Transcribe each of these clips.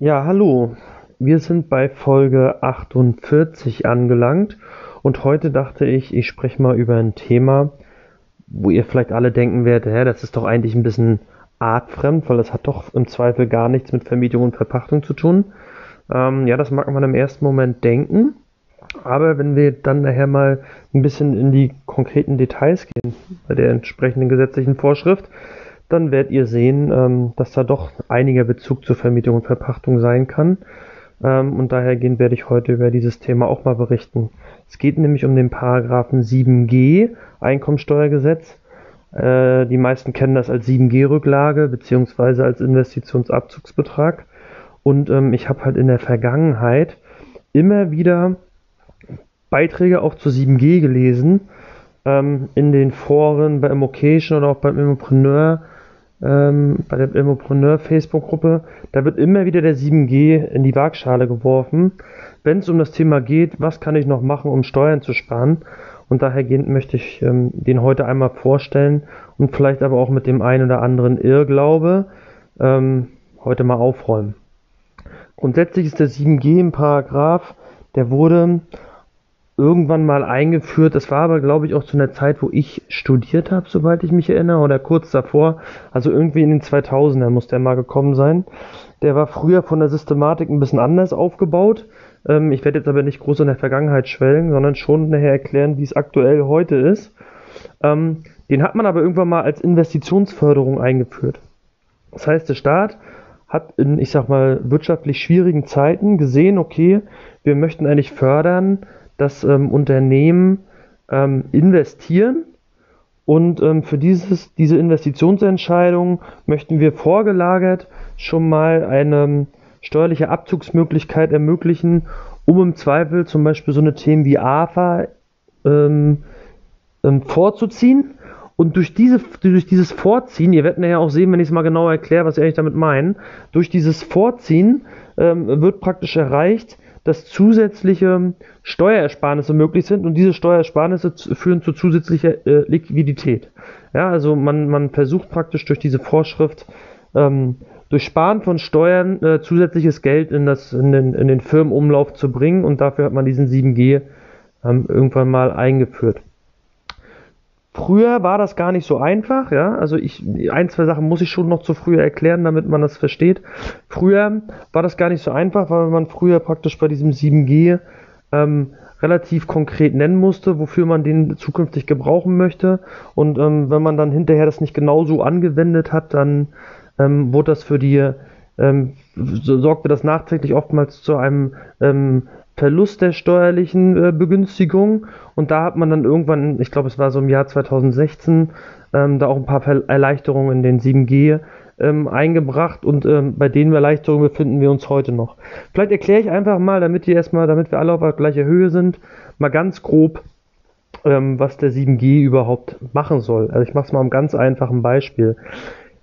Ja, hallo. Wir sind bei Folge 48 angelangt und heute dachte ich, ich spreche mal über ein Thema, wo ihr vielleicht alle denken werdet, hä, das ist doch eigentlich ein bisschen artfremd, weil das hat doch im Zweifel gar nichts mit Vermietung und Verpachtung zu tun. Ähm, ja, das mag man im ersten Moment denken, aber wenn wir dann nachher mal ein bisschen in die konkreten Details gehen, bei der entsprechenden gesetzlichen Vorschrift, dann werdet ihr sehen, ähm, dass da doch einiger Bezug zur Vermietung und Verpachtung sein kann. Ähm, und dahergehend werde ich heute über dieses Thema auch mal berichten. Es geht nämlich um den Paragraphen 7g Einkommensteuergesetz. Äh, die meisten kennen das als 7g-Rücklage beziehungsweise als Investitionsabzugsbetrag. Und ähm, ich habe halt in der Vergangenheit immer wieder Beiträge auch zu 7G gelesen, ähm, in den Foren bei Immocation oder auch beim Immopreneur, ähm, bei der Immopreneur Facebook-Gruppe. Da wird immer wieder der 7G in die Waagschale geworfen, wenn es um das Thema geht, was kann ich noch machen, um Steuern zu sparen. Und dahergehend möchte ich ähm, den heute einmal vorstellen und vielleicht aber auch mit dem einen oder anderen Irrglaube ähm, heute mal aufräumen. Grundsätzlich ist der 7G im Paragraph, der wurde irgendwann mal eingeführt. Das war aber, glaube ich, auch zu einer Zeit, wo ich studiert habe, soweit ich mich erinnere, oder kurz davor. Also irgendwie in den 2000ern muss der mal gekommen sein. Der war früher von der Systematik ein bisschen anders aufgebaut. Ähm, ich werde jetzt aber nicht groß in der Vergangenheit schwelgen, sondern schon nachher erklären, wie es aktuell heute ist. Ähm, den hat man aber irgendwann mal als Investitionsförderung eingeführt. Das heißt, der Staat hat in, ich sag mal, wirtschaftlich schwierigen Zeiten gesehen, okay, wir möchten eigentlich fördern, dass ähm, Unternehmen ähm, investieren und ähm, für dieses, diese Investitionsentscheidung möchten wir vorgelagert schon mal eine steuerliche Abzugsmöglichkeit ermöglichen, um im Zweifel zum Beispiel so eine Themen wie AFA ähm, ähm, vorzuziehen. Und durch, diese, durch dieses Vorziehen, ihr werdet nachher auch sehen, wenn ich es mal genauer erkläre, was ich eigentlich damit meine, durch dieses Vorziehen ähm, wird praktisch erreicht, dass zusätzliche Steuerersparnisse möglich sind und diese Steuerersparnisse führen zu zusätzlicher äh, Liquidität. Ja, also man, man versucht praktisch durch diese Vorschrift ähm, durch Sparen von Steuern äh, zusätzliches Geld in, das, in, den, in den Firmenumlauf zu bringen und dafür hat man diesen 7G ähm, irgendwann mal eingeführt. Früher war das gar nicht so einfach, ja. Also ich, ein, zwei Sachen muss ich schon noch zu früher erklären, damit man das versteht. Früher war das gar nicht so einfach, weil man früher praktisch bei diesem 7G ähm, relativ konkret nennen musste, wofür man den zukünftig gebrauchen möchte. Und ähm, wenn man dann hinterher das nicht genauso angewendet hat, dann ähm, wurde das für die, ähm, so sorgte das nachträglich oftmals zu einem ähm, Verlust der steuerlichen äh, Begünstigung und da hat man dann irgendwann, ich glaube es war so im Jahr 2016, ähm, da auch ein paar Erleichterungen in den 7G ähm, eingebracht und ähm, bei den Erleichterungen befinden wir uns heute noch. Vielleicht erkläre ich einfach mal, damit ihr erstmal, damit wir alle auf der gleichen Höhe sind, mal ganz grob, ähm, was der 7G überhaupt machen soll. Also ich mache es mal am ganz einfachen Beispiel.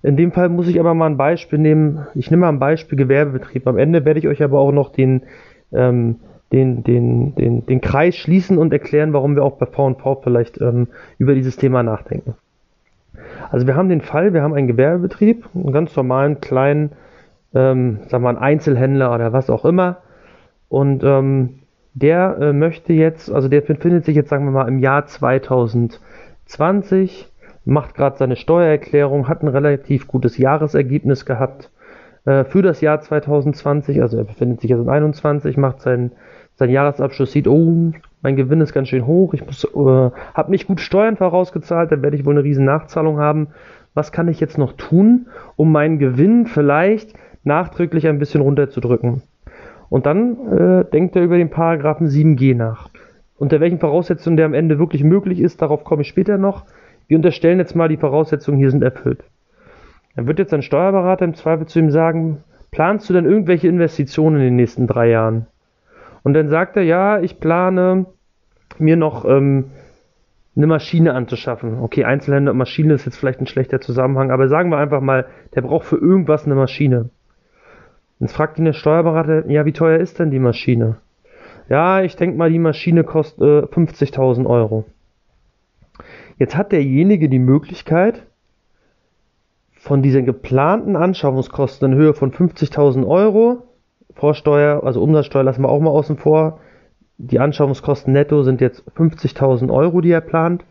In dem Fall muss ich aber mal ein Beispiel nehmen. Ich nehme mal ein Beispiel Gewerbebetrieb. Am Ende werde ich euch aber auch noch den ähm, den, den, den, den Kreis schließen und erklären, warum wir auch bei VV vielleicht ähm, über dieses Thema nachdenken. Also wir haben den Fall, wir haben einen Gewerbebetrieb, einen ganz normalen kleinen, ähm, sagen wir einen Einzelhändler oder was auch immer. Und ähm, der äh, möchte jetzt, also der befindet sich jetzt, sagen wir mal, im Jahr 2020, macht gerade seine Steuererklärung, hat ein relativ gutes Jahresergebnis gehabt äh, für das Jahr 2020, also er befindet sich jetzt in 21, macht seinen sein Jahresabschluss sieht, oh, mein Gewinn ist ganz schön hoch, ich äh, habe nicht gut Steuern vorausgezahlt, dann werde ich wohl eine riesen Nachzahlung haben. Was kann ich jetzt noch tun, um meinen Gewinn vielleicht nachträglich ein bisschen runterzudrücken? Und dann äh, denkt er über den Paragraphen 7g nach. Unter welchen Voraussetzungen der am Ende wirklich möglich ist, darauf komme ich später noch. Wir unterstellen jetzt mal, die Voraussetzungen hier sind erfüllt. Dann wird jetzt ein Steuerberater im Zweifel zu ihm sagen, planst du denn irgendwelche Investitionen in den nächsten drei Jahren? Und dann sagt er, ja, ich plane mir noch ähm, eine Maschine anzuschaffen. Okay, Einzelhändler und Maschine ist jetzt vielleicht ein schlechter Zusammenhang, aber sagen wir einfach mal, der braucht für irgendwas eine Maschine. Jetzt fragt ihn der Steuerberater, ja, wie teuer ist denn die Maschine? Ja, ich denke mal, die Maschine kostet äh, 50.000 Euro. Jetzt hat derjenige die Möglichkeit, von diesen geplanten Anschaffungskosten in Höhe von 50.000 Euro Vorsteuer, also Umsatzsteuer lassen wir auch mal außen vor. Die Anschaffungskosten netto sind jetzt 50.000 Euro, die er plant.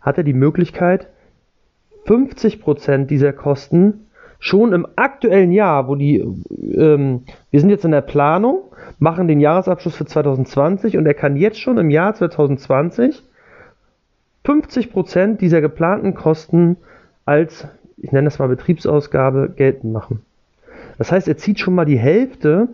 Hat er die Möglichkeit, 50% dieser Kosten schon im aktuellen Jahr, wo die, ähm, wir sind jetzt in der Planung, machen den Jahresabschluss für 2020 und er kann jetzt schon im Jahr 2020 50% dieser geplanten Kosten als, ich nenne das mal Betriebsausgabe, geltend machen. Das heißt, er zieht schon mal die Hälfte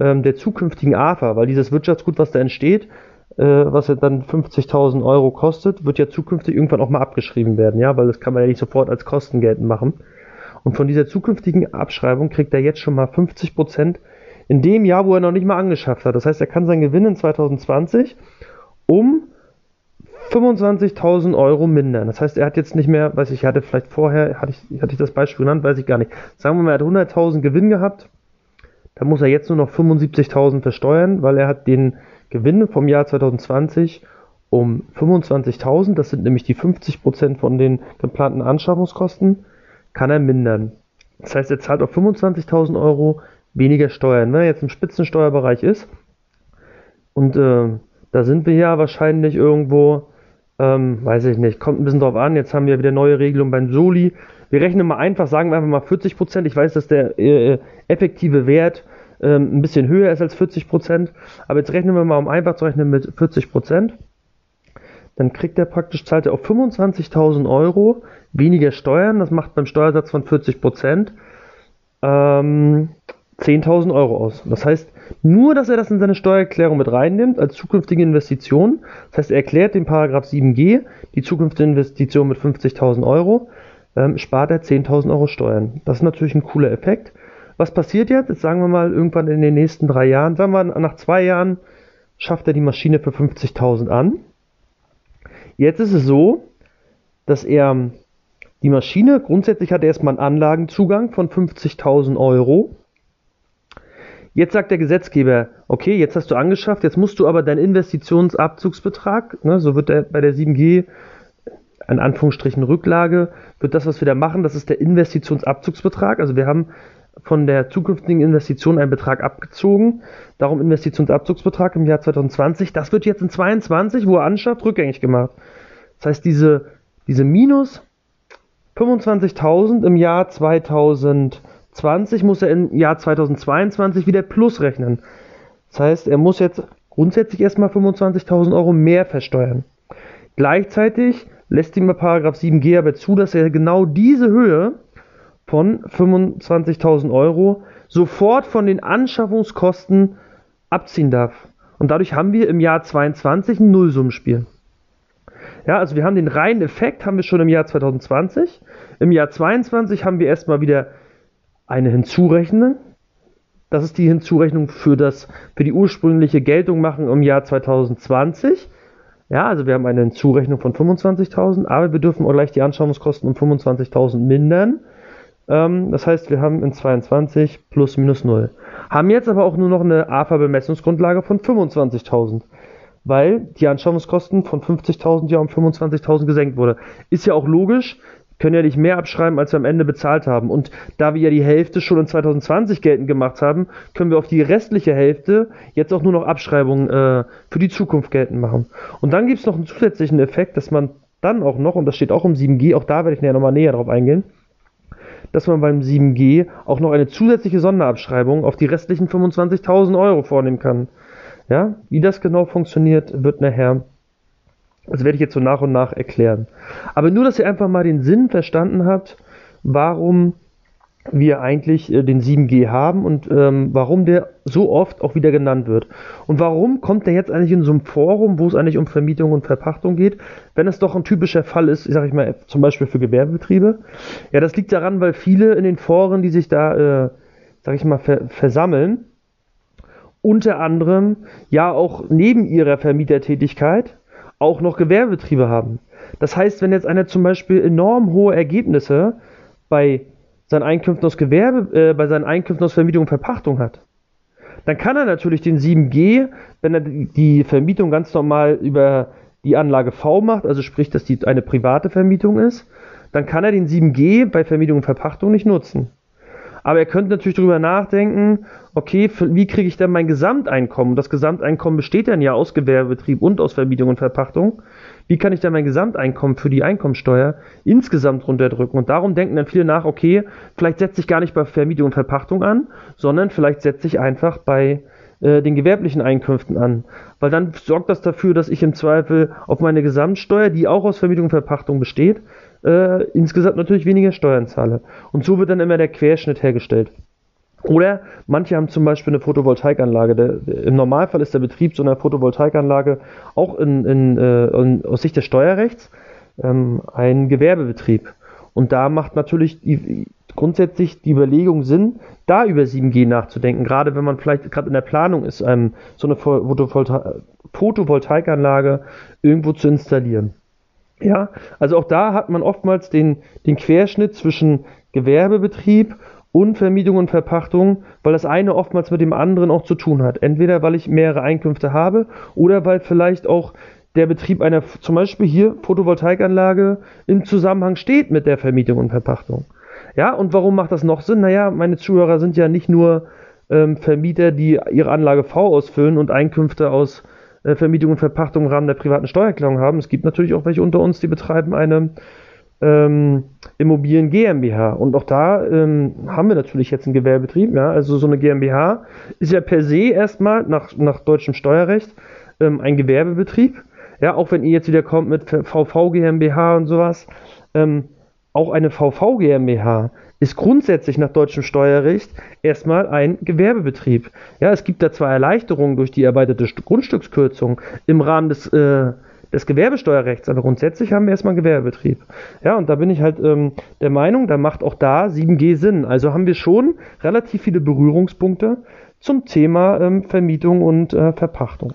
ähm, der zukünftigen AFA, weil dieses Wirtschaftsgut, was da entsteht, äh, was ja dann 50.000 Euro kostet, wird ja zukünftig irgendwann auch mal abgeschrieben werden, ja, weil das kann man ja nicht sofort als Kosten geltend machen. Und von dieser zukünftigen Abschreibung kriegt er jetzt schon mal 50% in dem Jahr, wo er noch nicht mal angeschafft hat. Das heißt, er kann seinen Gewinn in 2020 um 25.000 Euro mindern. Das heißt, er hat jetzt nicht mehr, weiß ich, hatte vielleicht vorher, hatte ich, hatte ich das Beispiel genannt, weiß ich gar nicht. Sagen wir mal, er hat 100.000 Gewinn gehabt, dann muss er jetzt nur noch 75.000 versteuern, weil er hat den Gewinn vom Jahr 2020 um 25.000, das sind nämlich die 50% von den geplanten Anschaffungskosten, kann er mindern. Das heißt, er zahlt auf 25.000 Euro weniger Steuern. Wenn er jetzt im Spitzensteuerbereich ist, und äh, da sind wir ja wahrscheinlich irgendwo, ähm, weiß ich nicht, kommt ein bisschen drauf an. Jetzt haben wir wieder neue Regelungen beim Soli. Wir rechnen mal einfach, sagen wir einfach mal 40 Prozent. Ich weiß, dass der äh, effektive Wert äh, ein bisschen höher ist als 40 Prozent. Aber jetzt rechnen wir mal, um einfach zu rechnen, mit 40 Prozent. Dann kriegt er praktisch, zahlt er auf 25.000 Euro weniger Steuern. Das macht beim Steuersatz von 40 Prozent ähm, 10.000 Euro aus. Das heißt, nur, dass er das in seine Steuererklärung mit reinnimmt als zukünftige Investition. Das heißt, er erklärt den Paragraph 7g, die zukünftige Investition mit 50.000 Euro, ähm, spart er 10.000 Euro Steuern. Das ist natürlich ein cooler Effekt. Was passiert jetzt? Jetzt sagen wir mal irgendwann in den nächsten drei Jahren, sagen wir nach zwei Jahren schafft er die Maschine für 50.000 an. Jetzt ist es so, dass er die Maschine, grundsätzlich hat er erstmal einen Anlagenzugang von 50.000 Euro. Jetzt sagt der Gesetzgeber, okay, jetzt hast du angeschafft, jetzt musst du aber deinen Investitionsabzugsbetrag, ne, so wird der bei der 7G in Anführungsstrichen Rücklage, wird das, was wir da machen, das ist der Investitionsabzugsbetrag. Also wir haben von der zukünftigen Investition einen Betrag abgezogen, darum Investitionsabzugsbetrag im Jahr 2020. Das wird jetzt in 2022, wo er anschafft, rückgängig gemacht. Das heißt, diese, diese minus 25.000 im Jahr 2020 20 muss er im Jahr 2022 wieder plus rechnen. Das heißt, er muss jetzt grundsätzlich erstmal 25.000 Euro mehr versteuern. Gleichzeitig lässt ihm Paragraph 7g aber zu, dass er genau diese Höhe von 25.000 Euro sofort von den Anschaffungskosten abziehen darf. Und dadurch haben wir im Jahr 22 ein Nullsummenspiel. Ja, also wir haben den reinen Effekt haben wir schon im Jahr 2020. Im Jahr 22 haben wir erstmal wieder eine hinzurechnen. Das ist die Hinzurechnung für, das, für die ursprüngliche Geltung machen im Jahr 2020. Ja, also wir haben eine Hinzurechnung von 25.000, aber wir dürfen auch gleich die Anschauungskosten um 25.000 mindern. Ähm, das heißt, wir haben in 22 plus minus 0. Haben jetzt aber auch nur noch eine AFA-Bemessungsgrundlage von 25.000, weil die Anschauungskosten von 50.000 ja um 25.000 gesenkt wurde. Ist ja auch logisch, können ja nicht mehr abschreiben, als wir am Ende bezahlt haben. Und da wir ja die Hälfte schon in 2020 geltend gemacht haben, können wir auf die restliche Hälfte jetzt auch nur noch Abschreibungen äh, für die Zukunft geltend machen. Und dann gibt es noch einen zusätzlichen Effekt, dass man dann auch noch, und das steht auch im 7G, auch da werde ich näher nochmal näher drauf eingehen, dass man beim 7G auch noch eine zusätzliche Sonderabschreibung auf die restlichen 25.000 Euro vornehmen kann. Ja, wie das genau funktioniert, wird nachher das werde ich jetzt so nach und nach erklären. Aber nur, dass ihr einfach mal den Sinn verstanden habt, warum wir eigentlich äh, den 7G haben und ähm, warum der so oft auch wieder genannt wird. Und warum kommt der jetzt eigentlich in so einem Forum, wo es eigentlich um Vermietung und Verpachtung geht, wenn es doch ein typischer Fall ist, sage ich mal, zum Beispiel für Gewerbebetriebe? Ja, das liegt daran, weil viele in den Foren, die sich da, äh, sage ich mal, ver versammeln, unter anderem ja auch neben ihrer Vermietertätigkeit auch noch Gewerbebetriebe haben. Das heißt, wenn jetzt einer zum Beispiel enorm hohe Ergebnisse bei seinen Einkünften aus Gewerbe, äh, bei seinen Einkünften aus Vermietung und Verpachtung hat, dann kann er natürlich den 7G, wenn er die Vermietung ganz normal über die Anlage V macht, also sprich, dass die eine private Vermietung ist, dann kann er den 7G bei Vermietung und Verpachtung nicht nutzen. Aber er könnte natürlich darüber nachdenken, okay, wie kriege ich denn mein Gesamteinkommen? Das Gesamteinkommen besteht dann ja aus Gewerbebetrieb und aus Vermietung und Verpachtung. Wie kann ich denn mein Gesamteinkommen für die Einkommensteuer insgesamt runterdrücken? Und darum denken dann viele nach, okay, vielleicht setze ich gar nicht bei Vermietung und Verpachtung an, sondern vielleicht setze ich einfach bei äh, den gewerblichen Einkünften an. Weil dann sorgt das dafür, dass ich im Zweifel auf meine Gesamtsteuer, die auch aus Vermietung und Verpachtung besteht, äh, insgesamt natürlich weniger Steuern zahle. Und so wird dann immer der Querschnitt hergestellt. Oder manche haben zum Beispiel eine Photovoltaikanlage. Der, Im Normalfall ist der Betrieb so einer Photovoltaikanlage auch in, in, äh, in, aus Sicht des Steuerrechts ähm, ein Gewerbebetrieb. Und da macht natürlich die, grundsätzlich die Überlegung Sinn, da über 7G nachzudenken, gerade wenn man vielleicht gerade in der Planung ist, ähm, so eine Photovolta Photovoltaikanlage irgendwo zu installieren. Ja, also auch da hat man oftmals den, den Querschnitt zwischen Gewerbebetrieb und Vermietung und Verpachtung, weil das eine oftmals mit dem anderen auch zu tun hat. Entweder weil ich mehrere Einkünfte habe oder weil vielleicht auch der Betrieb einer, zum Beispiel hier Photovoltaikanlage im Zusammenhang steht mit der Vermietung und Verpachtung. Ja, und warum macht das noch Sinn? Naja, meine Zuhörer sind ja nicht nur ähm, Vermieter, die ihre Anlage V ausfüllen und Einkünfte aus äh, Vermietung und Verpachtung im Rahmen der privaten Steuererklärung haben. Es gibt natürlich auch welche unter uns, die betreiben eine ähm, Immobilien GmbH. Und auch da ähm, haben wir natürlich jetzt einen Gewerbebetrieb. Ja? Also so eine GmbH ist ja per se erstmal nach, nach deutschem Steuerrecht ähm, ein Gewerbebetrieb. Ja, auch wenn ihr jetzt wieder kommt mit VV GmbH und sowas. Ähm, auch eine VV GmbH ist grundsätzlich nach deutschem Steuerrecht erstmal ein Gewerbebetrieb. Ja, es gibt da zwar Erleichterungen durch die erweiterte Grundstückskürzung im Rahmen des äh, des Gewerbesteuerrechts, aber grundsätzlich haben wir erstmal einen Gewerbebetrieb. Ja, und da bin ich halt ähm, der Meinung, da macht auch da 7G Sinn. Also haben wir schon relativ viele Berührungspunkte zum Thema ähm, Vermietung und äh, Verpachtung.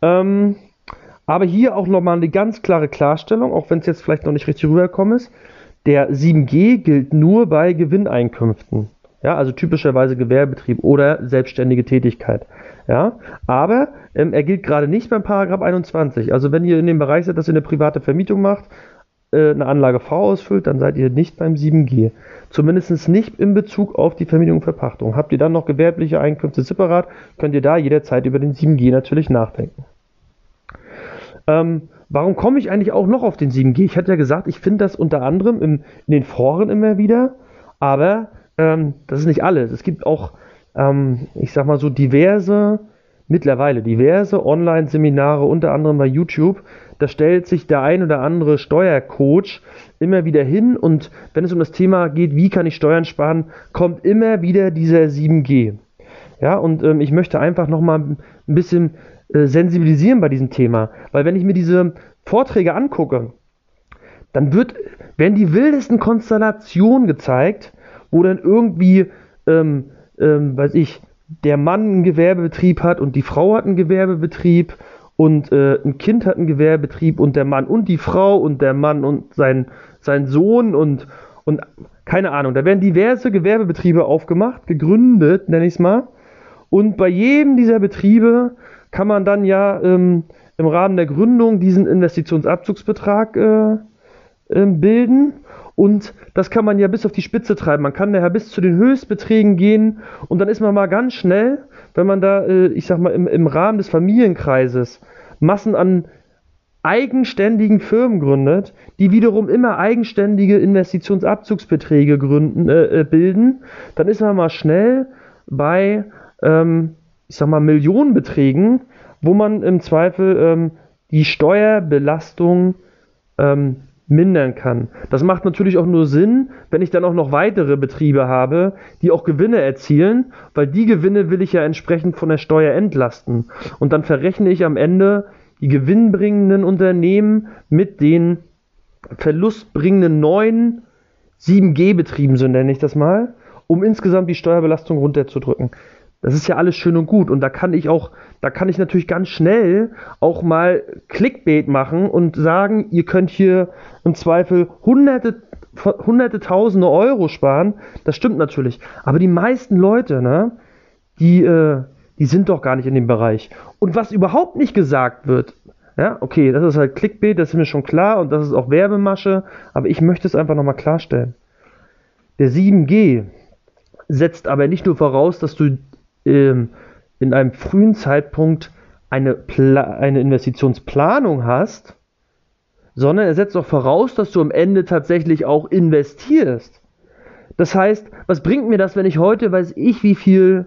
Ähm, aber hier auch nochmal eine ganz klare Klarstellung, auch wenn es jetzt vielleicht noch nicht richtig rübergekommen ist. Der 7G gilt nur bei Gewinneinkünften. Ja, also typischerweise Gewerbebetrieb oder selbstständige Tätigkeit. Ja, aber ähm, er gilt gerade nicht beim Paragraph 21. Also wenn ihr in dem Bereich seid, dass ihr eine private Vermietung macht, äh, eine Anlage V ausfüllt, dann seid ihr nicht beim 7G. Zumindest nicht in Bezug auf die Vermietung und Verpachtung. Habt ihr dann noch gewerbliche Einkünfte separat, könnt ihr da jederzeit über den 7G natürlich nachdenken. Ähm, warum komme ich eigentlich auch noch auf den 7G? Ich hatte ja gesagt, ich finde das unter anderem im, in den Foren immer wieder, aber ähm, das ist nicht alles. Es gibt auch ähm, ich sag mal so diverse, mittlerweile diverse Online-Seminare, unter anderem bei YouTube. Da stellt sich der ein oder andere Steuercoach immer wieder hin und wenn es um das Thema geht, wie kann ich Steuern sparen, kommt immer wieder dieser 7G. Ja, und ähm, ich möchte einfach nochmal ein bisschen äh, sensibilisieren bei diesem Thema, weil wenn ich mir diese Vorträge angucke, dann wird, werden die wildesten Konstellationen gezeigt, wo dann irgendwie ähm, ähm, weiß ich, der Mann einen Gewerbebetrieb hat und die Frau hat einen Gewerbebetrieb und äh, ein Kind hat einen Gewerbebetrieb und der Mann und die Frau und der Mann und sein, sein Sohn und, und keine Ahnung. Da werden diverse Gewerbebetriebe aufgemacht, gegründet, nenne ich es mal. Und bei jedem dieser Betriebe kann man dann ja ähm, im Rahmen der Gründung diesen Investitionsabzugsbetrag äh, äh, bilden und das kann man ja bis auf die Spitze treiben. Man kann daher bis zu den Höchstbeträgen gehen und dann ist man mal ganz schnell, wenn man da, äh, ich sag mal, im, im Rahmen des Familienkreises Massen an eigenständigen Firmen gründet, die wiederum immer eigenständige Investitionsabzugsbeträge gründen, äh, äh, bilden, dann ist man mal schnell bei, ähm, ich sag mal, Millionenbeträgen, wo man im Zweifel ähm, die Steuerbelastung ähm, mindern kann. Das macht natürlich auch nur Sinn, wenn ich dann auch noch weitere Betriebe habe, die auch Gewinne erzielen, weil die Gewinne will ich ja entsprechend von der Steuer entlasten. Und dann verrechne ich am Ende die gewinnbringenden Unternehmen mit den verlustbringenden neuen 7G-Betrieben, so nenne ich das mal, um insgesamt die Steuerbelastung runterzudrücken. Das ist ja alles schön und gut und da kann ich auch, da kann ich natürlich ganz schnell auch mal Clickbait machen und sagen, ihr könnt hier im Zweifel hunderte, hunderte tausende Euro sparen. Das stimmt natürlich. Aber die meisten Leute, ne, die, äh, die sind doch gar nicht in dem Bereich. Und was überhaupt nicht gesagt wird, ja, okay, das ist halt Clickbait, das ist mir schon klar und das ist auch Werbemasche, aber ich möchte es einfach nochmal klarstellen. Der 7G setzt aber nicht nur voraus, dass du ähm, in einem frühen Zeitpunkt eine, eine Investitionsplanung hast, sondern er setzt auch voraus, dass du am Ende tatsächlich auch investierst. Das heißt, was bringt mir das, wenn ich heute weiß ich, wie viel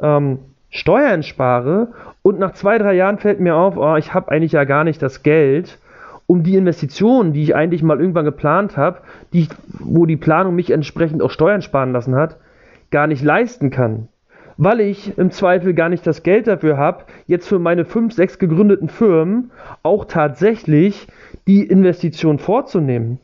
ähm, Steuern spare und nach zwei, drei Jahren fällt mir auf, oh, ich habe eigentlich ja gar nicht das Geld, um die Investitionen, die ich eigentlich mal irgendwann geplant habe, die, wo die Planung mich entsprechend auch Steuern sparen lassen hat, gar nicht leisten kann. Weil ich im Zweifel gar nicht das Geld dafür habe, jetzt für meine fünf, sechs gegründeten Firmen auch tatsächlich die Investition vorzunehmen.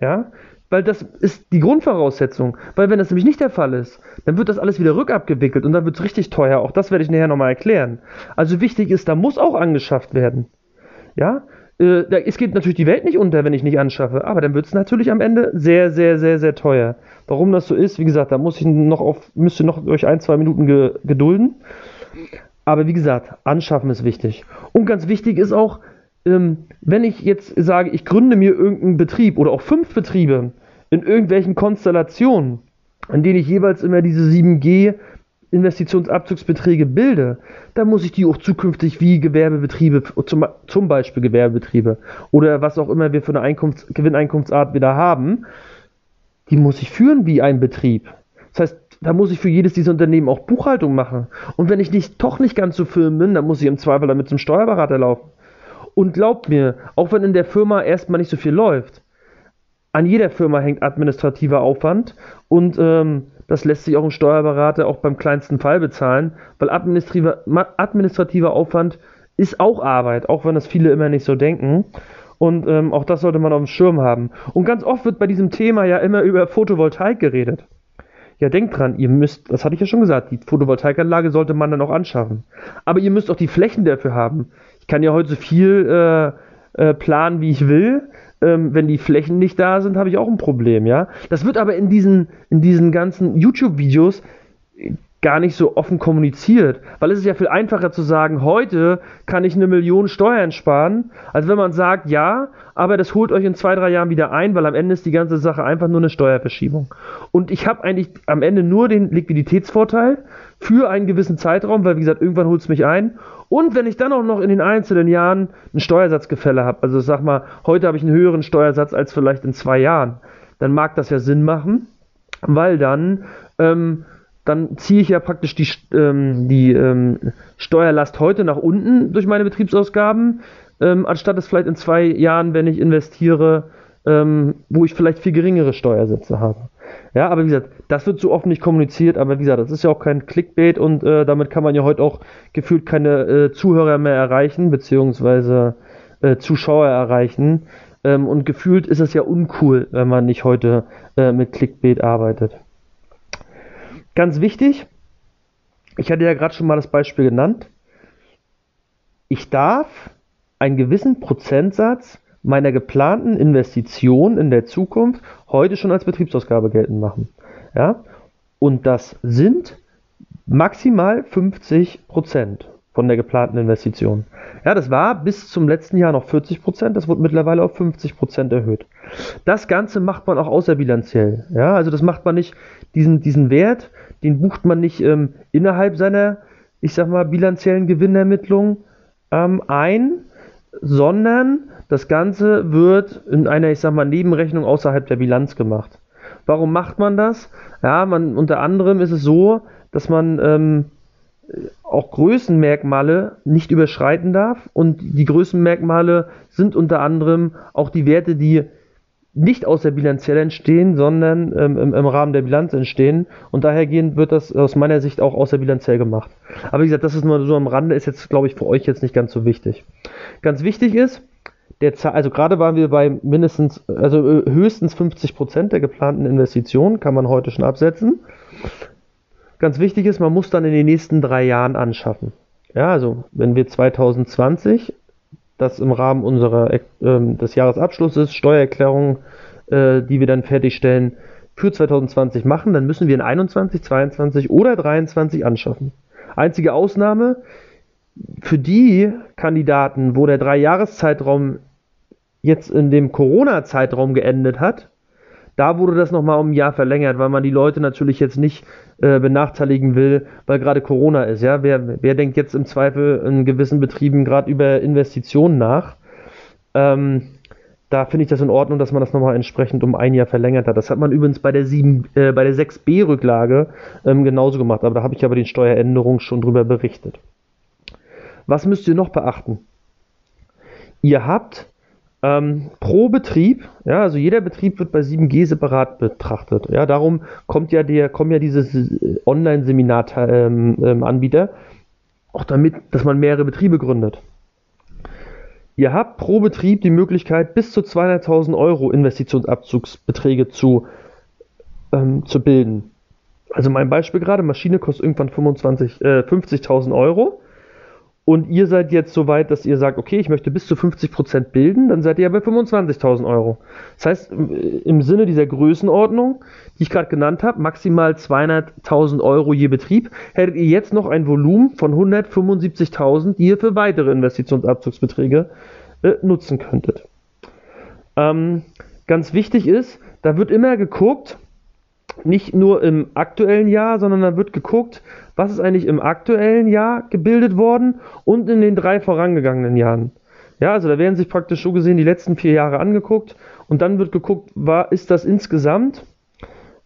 Ja, weil das ist die Grundvoraussetzung. Weil wenn das nämlich nicht der Fall ist, dann wird das alles wieder rückabgewickelt und dann wird es richtig teuer. Auch das werde ich nachher nochmal erklären. Also wichtig ist, da muss auch angeschafft werden. Ja, äh, es geht natürlich die Welt nicht unter, wenn ich nicht anschaffe, aber dann wird es natürlich am Ende sehr, sehr, sehr, sehr teuer. Warum das so ist, wie gesagt, da muss ich noch auf, müsste noch durch ein, zwei Minuten ge gedulden. Aber wie gesagt, anschaffen ist wichtig. Und ganz wichtig ist auch, ähm, wenn ich jetzt sage, ich gründe mir irgendeinen Betrieb oder auch fünf Betriebe in irgendwelchen Konstellationen, in denen ich jeweils immer diese 7G Investitionsabzugsbeträge bilde, dann muss ich die auch zukünftig wie Gewerbebetriebe, zum, zum Beispiel Gewerbebetriebe oder was auch immer wir für eine Einkunfts-, Gewinneinkunftsart wieder haben, die muss ich führen wie ein Betrieb. Das heißt, da muss ich für jedes dieser Unternehmen auch Buchhaltung machen. Und wenn ich nicht, doch nicht ganz so firm bin, dann muss ich im Zweifel damit zum Steuerberater laufen. Und glaubt mir, auch wenn in der Firma erstmal nicht so viel läuft, an jeder Firma hängt administrativer Aufwand und ähm, das lässt sich auch ein Steuerberater auch beim kleinsten Fall bezahlen, weil administrativer, Aufwand ist auch Arbeit, auch wenn das viele immer nicht so denken. Und ähm, auch das sollte man auf dem Schirm haben. Und ganz oft wird bei diesem Thema ja immer über Photovoltaik geredet. Ja, denkt dran, ihr müsst, das hatte ich ja schon gesagt, die Photovoltaikanlage sollte man dann auch anschaffen. Aber ihr müsst auch die Flächen dafür haben. Ich kann ja heute so viel äh, äh, planen, wie ich will ähm, wenn die Flächen nicht da sind, habe ich auch ein Problem, ja. Das wird aber in diesen, in diesen ganzen YouTube-Videos gar nicht so offen kommuniziert, weil es ist ja viel einfacher zu sagen, heute kann ich eine Million Steuern sparen, als wenn man sagt, ja, aber das holt euch in zwei, drei Jahren wieder ein, weil am Ende ist die ganze Sache einfach nur eine Steuerverschiebung. Und ich habe eigentlich am Ende nur den Liquiditätsvorteil für einen gewissen Zeitraum, weil wie gesagt, irgendwann holt es mich ein und wenn ich dann auch noch in den einzelnen Jahren ein Steuersatzgefälle habe, also sag mal, heute habe ich einen höheren Steuersatz als vielleicht in zwei Jahren, dann mag das ja Sinn machen, weil dann, ähm, dann ziehe ich ja praktisch die, ähm, die ähm, Steuerlast heute nach unten durch meine Betriebsausgaben, ähm, anstatt es vielleicht in zwei Jahren, wenn ich investiere, ähm, wo ich vielleicht viel geringere Steuersätze habe. Ja, aber wie gesagt, das wird so oft nicht kommuniziert, aber wie gesagt, das ist ja auch kein Clickbait und äh, damit kann man ja heute auch gefühlt keine äh, Zuhörer mehr erreichen, beziehungsweise äh, Zuschauer erreichen. Ähm, und gefühlt ist es ja uncool, wenn man nicht heute äh, mit Clickbait arbeitet. Ganz wichtig, ich hatte ja gerade schon mal das Beispiel genannt. Ich darf einen gewissen Prozentsatz meiner geplanten Investition in der Zukunft heute schon als Betriebsausgabe geltend machen. Ja? Und das sind maximal 50 Prozent von der geplanten Investition. Ja, das war bis zum letzten Jahr noch 40 Prozent, das wurde mittlerweile auf 50 Prozent erhöht. Das Ganze macht man auch außerbilanziell. Ja, also das macht man nicht, diesen, diesen Wert, den bucht man nicht ähm, innerhalb seiner, ich sag mal, bilanziellen Gewinnermittlung ähm, ein, sondern das Ganze wird in einer, ich sag mal, Nebenrechnung außerhalb der Bilanz gemacht. Warum macht man das? Ja, man, unter anderem ist es so, dass man ähm, auch Größenmerkmale nicht überschreiten darf und die Größenmerkmale sind unter anderem auch die Werte, die nicht aus der Bilanziell entstehen, sondern ähm, im, im, Rahmen der Bilanz entstehen. Und dahergehend wird das aus meiner Sicht auch außer Bilanziell gemacht. Aber wie gesagt, das ist nur so am Rande, ist jetzt, glaube ich, für euch jetzt nicht ganz so wichtig. Ganz wichtig ist, der also gerade waren wir bei mindestens, also äh, höchstens 50 Prozent der geplanten Investitionen, kann man heute schon absetzen. Ganz wichtig ist, man muss dann in den nächsten drei Jahren anschaffen. Ja, also wenn wir 2020 das im Rahmen unserer äh, des Jahresabschlusses, Steuererklärung, äh, die wir dann fertigstellen, für 2020 machen, dann müssen wir in 21, 22 oder 23 anschaffen. Einzige Ausnahme, für die Kandidaten, wo der Dreijahreszeitraum jetzt in dem Corona-Zeitraum geendet hat, Da wurde das nochmal um ein Jahr verlängert, weil man die Leute natürlich jetzt nicht äh, benachteiligen will, weil gerade Corona ist. Ja? Wer, wer denkt jetzt im Zweifel in gewissen Betrieben gerade über Investitionen nach? Ähm, da finde ich das in Ordnung, dass man das nochmal entsprechend um ein Jahr verlängert hat. Das hat man übrigens bei der, 7, äh, bei der 6b-Rücklage ähm, genauso gemacht, aber da habe ich aber den Steueränderungen schon drüber berichtet. Was müsst ihr noch beachten? Ihr habt ähm, pro Betrieb, ja, also jeder Betrieb wird bei 7G separat betrachtet. Ja, darum kommt ja der, kommen ja diese Online-Seminar-Anbieter, ähm, ähm, auch damit, dass man mehrere Betriebe gründet. Ihr habt pro Betrieb die Möglichkeit, bis zu 200.000 Euro Investitionsabzugsbeträge zu, ähm, zu bilden. Also mein Beispiel gerade, Maschine kostet irgendwann 25, äh, 50.000 Euro und ihr seid jetzt so weit, dass ihr sagt, okay, ich möchte bis zu 50% bilden, dann seid ihr ja bei 25.000 Euro. Das heißt, im Sinne dieser Größenordnung, die ich gerade genannt habe, maximal 200.000 Euro je Betrieb, hättet ihr jetzt noch ein Volumen von 175.000, die ihr für weitere Investitionsabzugsbeträge äh, nutzen könntet. Ähm, ganz wichtig ist, da wird immer geguckt, nicht nur im aktuellen Jahr, sondern da wird geguckt, was ist eigentlich im aktuellen Jahr gebildet worden und in den drei vorangegangenen Jahren. Ja, also da werden sich praktisch so gesehen die letzten vier Jahre angeguckt und dann wird geguckt, war, ist das insgesamt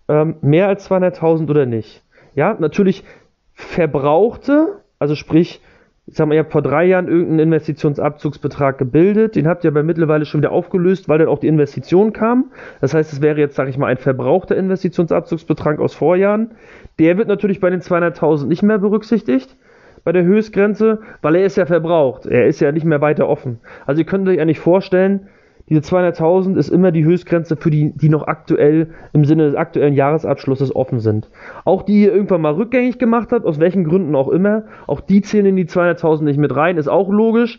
ähm, mehr als 200.000 oder nicht. Ja, natürlich verbrauchte, also sprich ich sag mal, ihr habt vor drei Jahren irgendeinen Investitionsabzugsbetrag gebildet, den habt ihr aber mittlerweile schon wieder aufgelöst, weil dann auch die Investition kam. Das heißt, es wäre jetzt, sage ich mal, ein verbrauchter Investitionsabzugsbetrag aus Vorjahren. Der wird natürlich bei den 200.000 nicht mehr berücksichtigt bei der Höchstgrenze, weil er ist ja verbraucht. Er ist ja nicht mehr weiter offen. Also ihr könnt euch eigentlich vorstellen, diese 200.000 ist immer die Höchstgrenze für die, die noch aktuell im Sinne des aktuellen Jahresabschlusses offen sind. Auch die ihr irgendwann mal rückgängig gemacht habt, aus welchen Gründen auch immer, auch die zählen in die 200.000 nicht mit rein, ist auch logisch.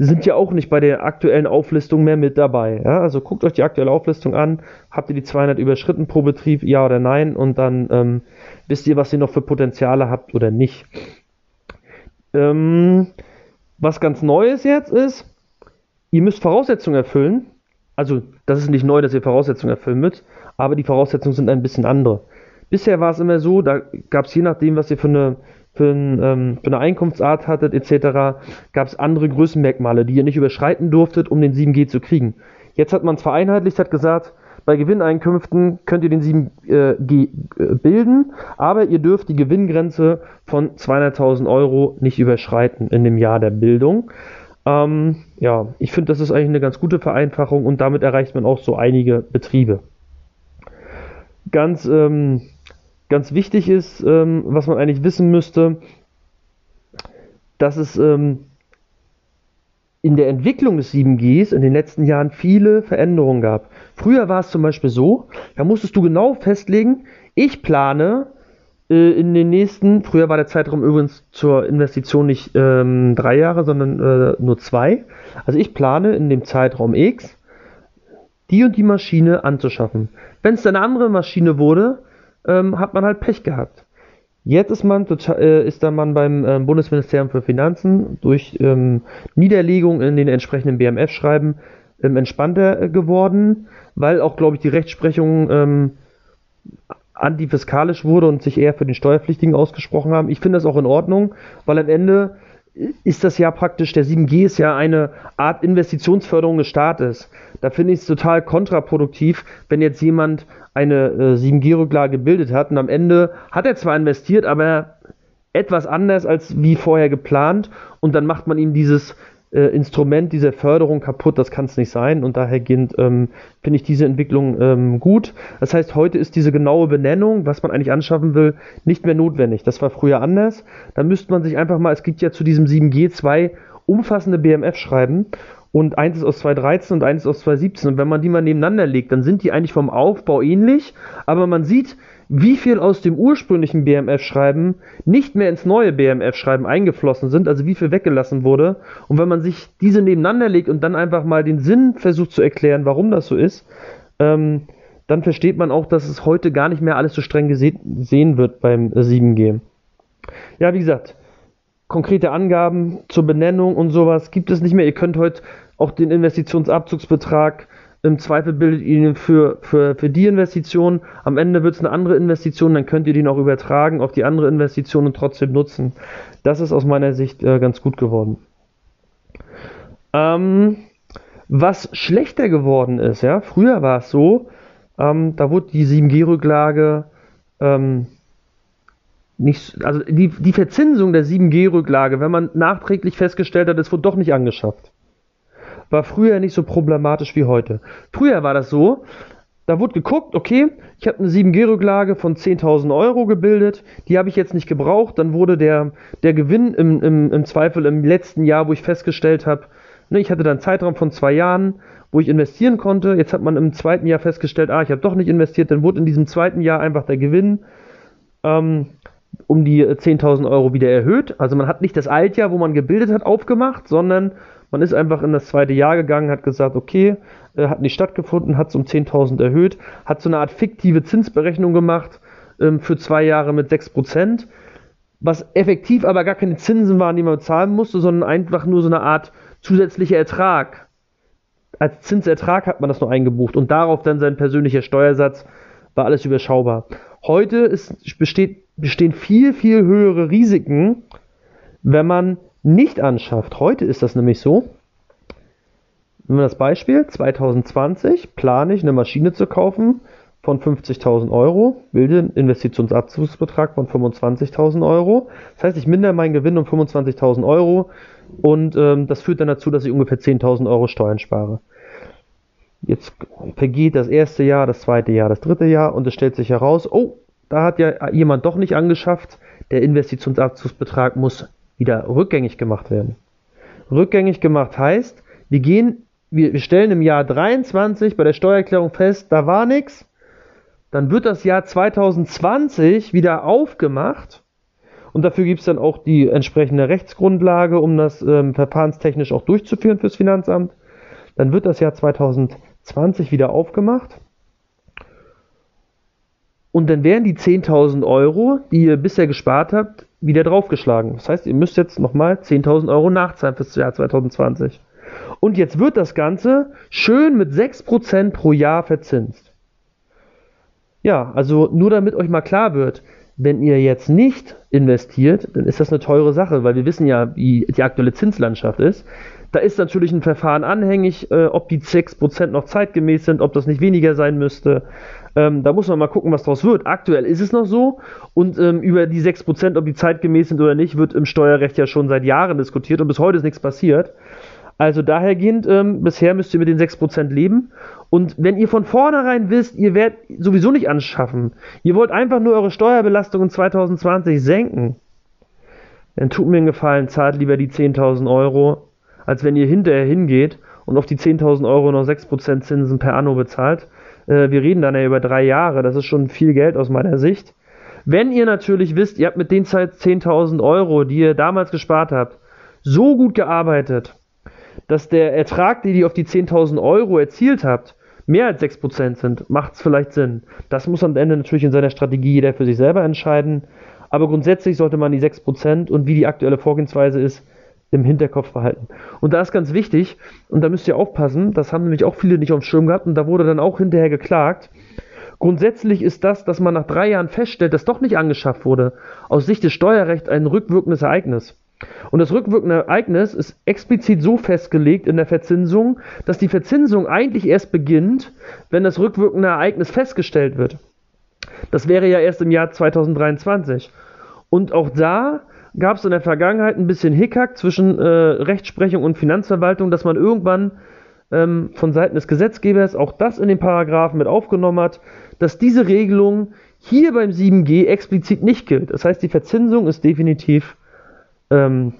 Sind ja auch nicht bei der aktuellen Auflistung mehr mit dabei. Ja? Also guckt euch die aktuelle Auflistung an. Habt ihr die 200 überschritten pro Betrieb, ja oder nein? Und dann ähm, wisst ihr, was ihr noch für Potenziale habt oder nicht. Ähm, was ganz Neues jetzt ist, ihr müsst Voraussetzungen erfüllen. Also, das ist nicht neu, dass ihr Voraussetzungen erfüllen müsst, aber die Voraussetzungen sind ein bisschen andere. Bisher war es immer so, da gab es je nachdem, was ihr für eine, für, ein, ähm, für eine Einkunftsart hattet, etc., gab es andere Größenmerkmale, die ihr nicht überschreiten durftet, um den 7G zu kriegen. Jetzt hat man es vereinheitlicht, hat gesagt, bei Gewinneinkünften könnt ihr den 7G äh, bilden, aber ihr dürft die Gewinngrenze von 200.000 Euro nicht überschreiten in dem Jahr der Bildung. Ähm, ja, ich finde, das ist eigentlich eine ganz gute Vereinfachung und damit erreicht man auch so einige Betriebe. Ganz, ähm, ganz wichtig ist, ähm, was man eigentlich wissen müsste, dass es ähm, in der Entwicklung des 7Gs in den letzten Jahren viele Veränderungen gab. Früher war es zum Beispiel so, da musstest du genau festlegen, ich plane in den nächsten, früher war der Zeitraum übrigens zur Investition nicht ähm, drei Jahre, sondern äh, nur zwei. Also ich plane in dem Zeitraum X die und die Maschine anzuschaffen. Wenn es eine andere Maschine wurde, ähm, hat man halt Pech gehabt. Jetzt ist man äh, ist der Mann beim äh, Bundesministerium für Finanzen durch ähm, Niederlegung in den entsprechenden BMF-Schreiben ähm, entspannter äh, geworden, weil auch, glaube ich, die Rechtsprechung ähm, antifiskalisch wurde und sich eher für den Steuerpflichtigen ausgesprochen haben. Ich finde das auch in Ordnung, weil am Ende ist das ja praktisch, der 7G ist ja eine Art Investitionsförderung des Staates. Da finde ich es total kontraproduktiv, wenn jetzt jemand eine äh, 7G-Rücklage gebildet hat und am Ende hat er zwar investiert, aber etwas anders als wie vorher geplant und dann macht man ihm dieses äh, Instrument dieser Förderung kaputt, das kann es nicht sein und dahergehend ähm, finde ich diese Entwicklung ähm, gut. Das heißt, heute ist diese genaue Benennung, was man eigentlich anschaffen will, nicht mehr notwendig. Das war früher anders. Da müsste man sich einfach mal, es gibt ja zu diesem 7G zwei umfassende BMF schreiben und eins ist aus 2013 und eins ist aus 2017 und wenn man die mal nebeneinander legt, dann sind die eigentlich vom Aufbau ähnlich, aber man sieht, wie viel aus dem ursprünglichen BMF-Schreiben nicht mehr ins neue BMF-Schreiben eingeflossen sind, also wie viel weggelassen wurde. Und wenn man sich diese nebeneinander legt und dann einfach mal den Sinn versucht zu erklären, warum das so ist, ähm, dann versteht man auch, dass es heute gar nicht mehr alles so streng gesehen wird beim 7G. Ja, wie gesagt, konkrete Angaben zur Benennung und sowas gibt es nicht mehr. Ihr könnt heute auch den Investitionsabzugsbetrag Im Zweifel bildet ihr ihn für, für, für die Investition. Am Ende wird es eine andere Investition, dann könnt ihr den auch übertragen auf die andere Investition und trotzdem nutzen. Das ist aus meiner Sicht äh, ganz gut geworden. Ähm, was schlechter geworden ist, ja, früher war es so, ähm, da wurde die 7G-Rücklage ähm, nicht, also die, die Verzinsung der 7G-Rücklage, wenn man nachträglich festgestellt hat, es wurde doch nicht angeschafft, war früher nicht so problematisch wie heute. Früher war das so, da wurde geguckt, okay, ich habe eine 7G-Rücklage von 10.000 Euro gebildet, die habe ich jetzt nicht gebraucht, dann wurde der, der Gewinn im, im, im Zweifel im letzten Jahr, wo ich festgestellt habe, ne, ich hatte dann einen Zeitraum von zwei Jahren, wo ich investieren konnte, jetzt hat man im zweiten Jahr festgestellt, ah, ich habe doch nicht investiert, dann wurde in diesem zweiten Jahr einfach der Gewinn ähm, um die 10.000 äh, Euro wieder erhöht. Also man hat nicht das Altjahr, wo man gebildet hat, aufgemacht, sondern man ist einfach in das zweite Jahr gegangen, hat gesagt, okay, äh, hat nicht stattgefunden, hat es um 10.000 erhöht, hat so eine Art fiktive Zinsberechnung gemacht ähm, für zwei Jahre mit 6%, was effektiv aber gar keine Zinsen waren, die man bezahlen musste, sondern einfach nur so eine Art zusätzlicher Ertrag. Als Zinsertrag hat man das nur eingebucht und darauf dann sein persönlicher Steuersatz war alles überschaubar. Heute ist, besteht bestehen viel, viel höhere Risiken, wenn man nicht anschafft. Heute ist das nämlich so. Nehmen wir das Beispiel, 2020 plane ich eine Maschine zu kaufen von 50.000 Euro, bilde einen Investitionsabzugsbetrag von 25.000 Euro. Das heißt, ich mindere meinen Gewinn um 25.000 Euro und ähm, das führt dann dazu, dass ich ungefähr 10.000 Euro Steuern spare. Jetzt vergeht das erste Jahr, das zweite Jahr, das dritte Jahr und es stellt sich heraus, oh, da hat ja jemand doch nicht angeschafft. Der Investitionsabzugsbetrag muss wieder rückgängig gemacht werden. Rückgängig gemacht heißt, wir gehen, wir, wir stellen im Jahr 23 bei der Steuererklärung fest, da war nichts. Dann wird das Jahr 2020 wieder aufgemacht und dafür gibt es dann auch die entsprechende Rechtsgrundlage, um das ähm, verfahrenstechnisch auch durchzuführen fürs Finanzamt. Dann wird das Jahr 2020 wieder aufgemacht und dann wären die 10.000 Euro, die ihr bisher gespart habt, wieder draufgeschlagen. Das heißt, ihr müsst jetzt nochmal 10.000 Euro nachzahlen fürs Jahr 2020. Und jetzt wird das Ganze schön mit 6% pro Jahr verzinst. Ja, also nur damit euch mal klar wird, wenn ihr jetzt nicht investiert, dann ist das eine teure Sache, weil wir wissen ja, wie die aktuelle Zinslandschaft ist. Da ist natürlich ein Verfahren anhängig, äh, ob die 6% noch zeitgemäß sind, ob das nicht weniger sein müsste. Ähm, da muss man mal gucken, was daraus wird. Aktuell ist es noch so und ähm, über die 6%, ob die zeitgemäß sind oder nicht, wird im Steuerrecht ja schon seit Jahren diskutiert und bis heute ist nichts passiert. Also dahergehend, ähm, bisher müsst ihr mit den 6% leben. Und wenn ihr von vornherein wisst, ihr werdet sowieso nicht anschaffen, ihr wollt einfach nur eure Steuerbelastung in 2020 senken, dann tut mir einen Gefallen, zahlt lieber die 10.000 Euro, als wenn ihr hinterher hingeht und auf die 10.000 Euro noch 6% Zinsen per Anno bezahlt. Äh, wir reden dann ja über drei Jahre, das ist schon viel Geld aus meiner Sicht. Wenn ihr natürlich wisst, ihr habt mit den 10.000 Euro, die ihr damals gespart habt, so gut gearbeitet, dass der Ertrag, den ihr auf die 10.000 Euro erzielt habt, mehr als 6% sind, macht es vielleicht Sinn. Das muss am Ende natürlich in seiner Strategie jeder für sich selber entscheiden. Aber grundsätzlich sollte man die 6% und wie die aktuelle Vorgehensweise ist, im Hinterkopf behalten. Und da ist ganz wichtig, und da müsst ihr aufpassen, das haben nämlich auch viele nicht auf dem Schirm gehabt und da wurde dann auch hinterher geklagt. Grundsätzlich ist das, dass man nach drei Jahren feststellt, dass doch nicht angeschafft wurde, aus Sicht des Steuerrechts ein rückwirkendes Ereignis. Und das rückwirkende Ereignis ist explizit so festgelegt in der Verzinsung, dass die Verzinsung eigentlich erst beginnt, wenn das rückwirkende Ereignis festgestellt wird. Das wäre ja erst im Jahr 2023. Und auch da gab es in der Vergangenheit ein bisschen Hickhack zwischen äh, Rechtsprechung und Finanzverwaltung, dass man irgendwann ähm, von Seiten des Gesetzgebers auch das in den Paragraphen mit aufgenommen hat, dass diese Regelung hier beim 7G explizit nicht gilt. Das heißt, die Verzinsung ist definitiv ähm,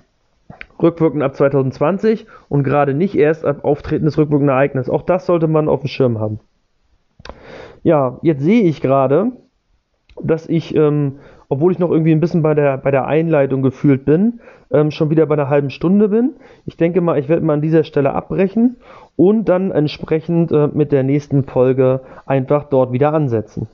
rückwirkend ab 2020 und gerade nicht erst ab Auftreten des rückwirkenden Ereignisses. Auch das sollte man auf dem Schirm haben. Ja, jetzt sehe ich gerade, dass ich ähm, obwohl ich noch irgendwie ein bisschen bei der, bei der Einleitung gefühlt bin, ähm, schon wieder bei einer halben Stunde bin. Ich denke mal, ich werde mal an dieser Stelle abbrechen und dann entsprechend äh, mit der nächsten Folge einfach dort wieder ansetzen.